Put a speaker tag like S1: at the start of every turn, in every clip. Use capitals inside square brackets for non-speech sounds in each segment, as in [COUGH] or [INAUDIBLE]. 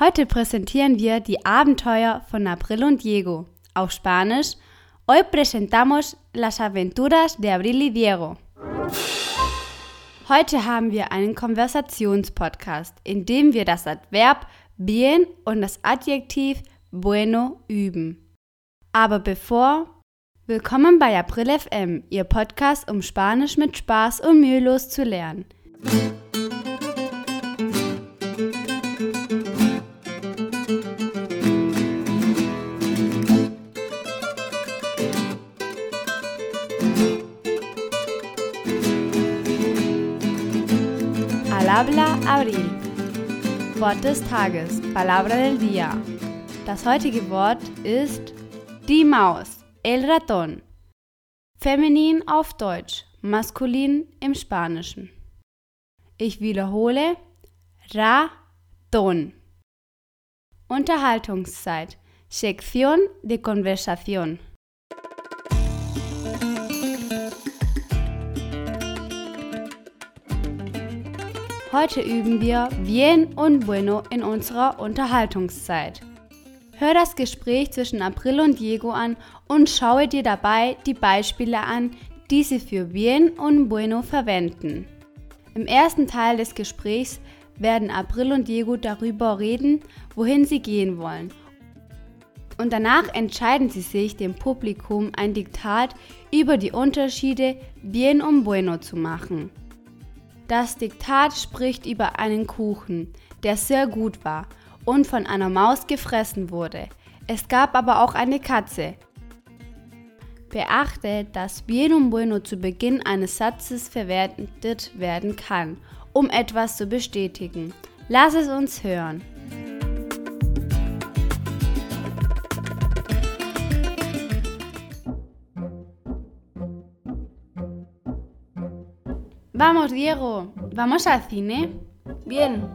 S1: Heute präsentieren wir die Abenteuer von April und Diego. Auf Spanisch, hoy presentamos las aventuras de Abril y Diego. Heute haben wir einen Konversationspodcast, in dem wir das Adverb bien und das Adjektiv bueno üben. Aber bevor, willkommen bei April FM, Ihr Podcast, um Spanisch mit Spaß und mühelos zu lernen. Habla Abril. Wort des Tages, Palabra del Día. Das heutige Wort ist die Maus, el ratón. Feminin auf Deutsch, maskulin im Spanischen. Ich wiederhole, ratón. Unterhaltungszeit, Sección de Conversación. Heute üben wir bien und bueno in unserer Unterhaltungszeit. Hör das Gespräch zwischen April und Diego an und schaue dir dabei die Beispiele an, die sie für bien und bueno verwenden. Im ersten Teil des Gesprächs werden April und Diego darüber reden, wohin sie gehen wollen. Und danach entscheiden sie sich, dem Publikum ein Diktat über die Unterschiede bien und bueno zu machen. Das Diktat spricht über einen Kuchen, der sehr gut war und von einer Maus gefressen wurde. Es gab aber auch eine Katze. Beachte, dass bien bueno zu Beginn eines Satzes verwendet werden kann, um etwas zu bestätigen. Lass es uns hören. Vamos, Diego, ¿vamos al cine?
S2: Bien,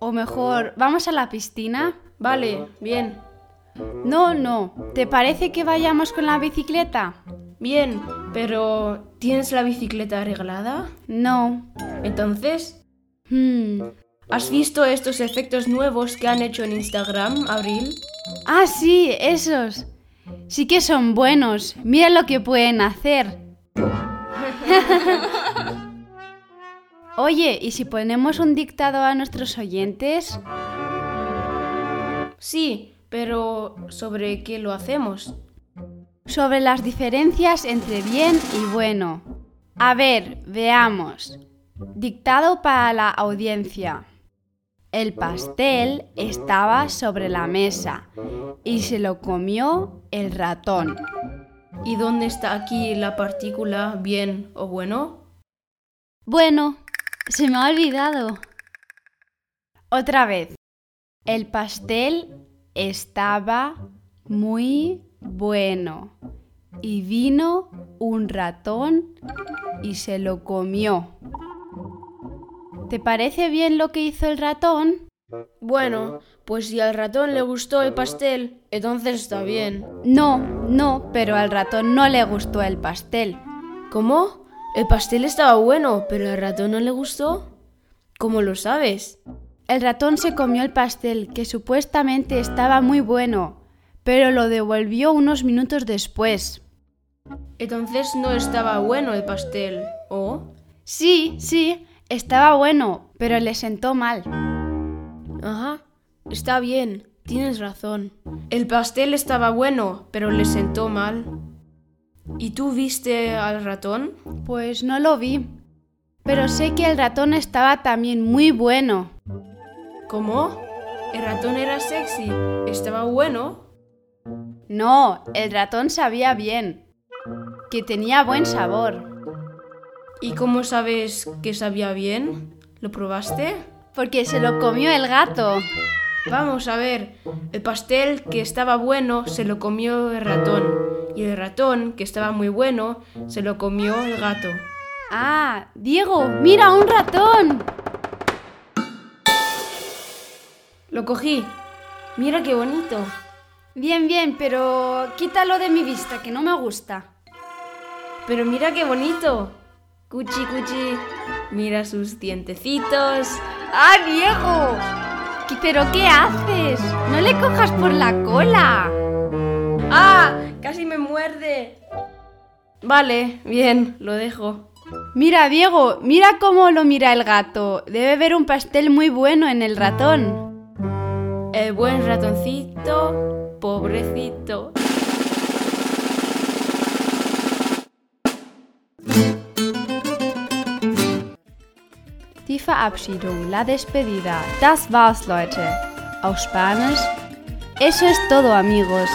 S1: O mejor, ¿vamos a la piscina?
S2: vale, bien,
S1: No, no. ¿Te parece que vayamos con la bicicleta?
S2: bien, pero ¿tienes la bicicleta arreglada?
S1: No.
S2: Entonces,
S1: Hmm.
S2: ¿has visto estos efectos nuevos que han hecho en Instagram, Abril?
S1: Ah, sí, esos. Sí que son buenos. Mira lo que pueden hacer. [LAUGHS] Oye, ¿y si ponemos un dictado a nuestros oyentes?
S2: Sí, pero ¿sobre qué lo hacemos?
S1: Sobre las diferencias entre bien y bueno. A ver, veamos. Dictado para la audiencia. El pastel estaba sobre la mesa y se lo comió el ratón.
S2: ¿Y dónde está aquí la partícula bien o bueno?
S1: Bueno, se me ha olvidado. Otra vez. El pastel estaba muy bueno y vino un ratón y se lo comió. ¿Te parece bien lo que hizo el ratón?
S2: Bueno, pues si al ratón le gustó el pastel, entonces está bien.
S1: No, no, pero al ratón no le gustó el pastel.
S2: ¿Cómo? El pastel estaba bueno, pero al ratón no le gustó. ¿Cómo lo sabes?
S1: El ratón se comió el pastel, que supuestamente estaba muy bueno, pero lo devolvió unos minutos después.
S2: Entonces no estaba bueno el pastel, ¿o?
S1: Sí, sí, estaba bueno, pero le sentó mal.
S2: Ajá, está bien, tienes razón. El pastel estaba bueno, pero le sentó mal. ¿Y tú viste al ratón?
S1: Pues no lo vi. Pero sé que el ratón estaba también muy bueno.
S2: ¿Cómo? El ratón era sexy, estaba bueno.
S1: No, el ratón sabía bien. Que tenía buen sabor.
S2: ¿Y cómo sabes que sabía bien? ¿Lo probaste?
S1: Porque se lo comió el gato.
S2: Vamos a ver, el pastel que estaba bueno se lo comió el ratón y el ratón que estaba muy bueno se lo comió el gato.
S1: Ah, Diego, mira, un ratón.
S2: Lo cogí. Mira qué bonito.
S1: Bien, bien, pero quítalo de mi vista, que no me gusta.
S2: Pero mira qué bonito. Cuchi, cuchi. Mira sus dientecitos.
S1: ¡Ah, Diego! ¿Qué- ¿Pero qué haces? No le cojas por la cola.
S2: ¡Ah! Casi me muerde. Vale, bien, lo dejo.
S1: Mira, Diego, mira cómo lo mira el gato. Debe ver un pastel muy bueno en el ratón.
S2: El buen ratoncito, pobrecito.
S1: Die Verabschiedung, la despedida. Das war's, Leute. Auf Spanisch. Eso es todo, amigos.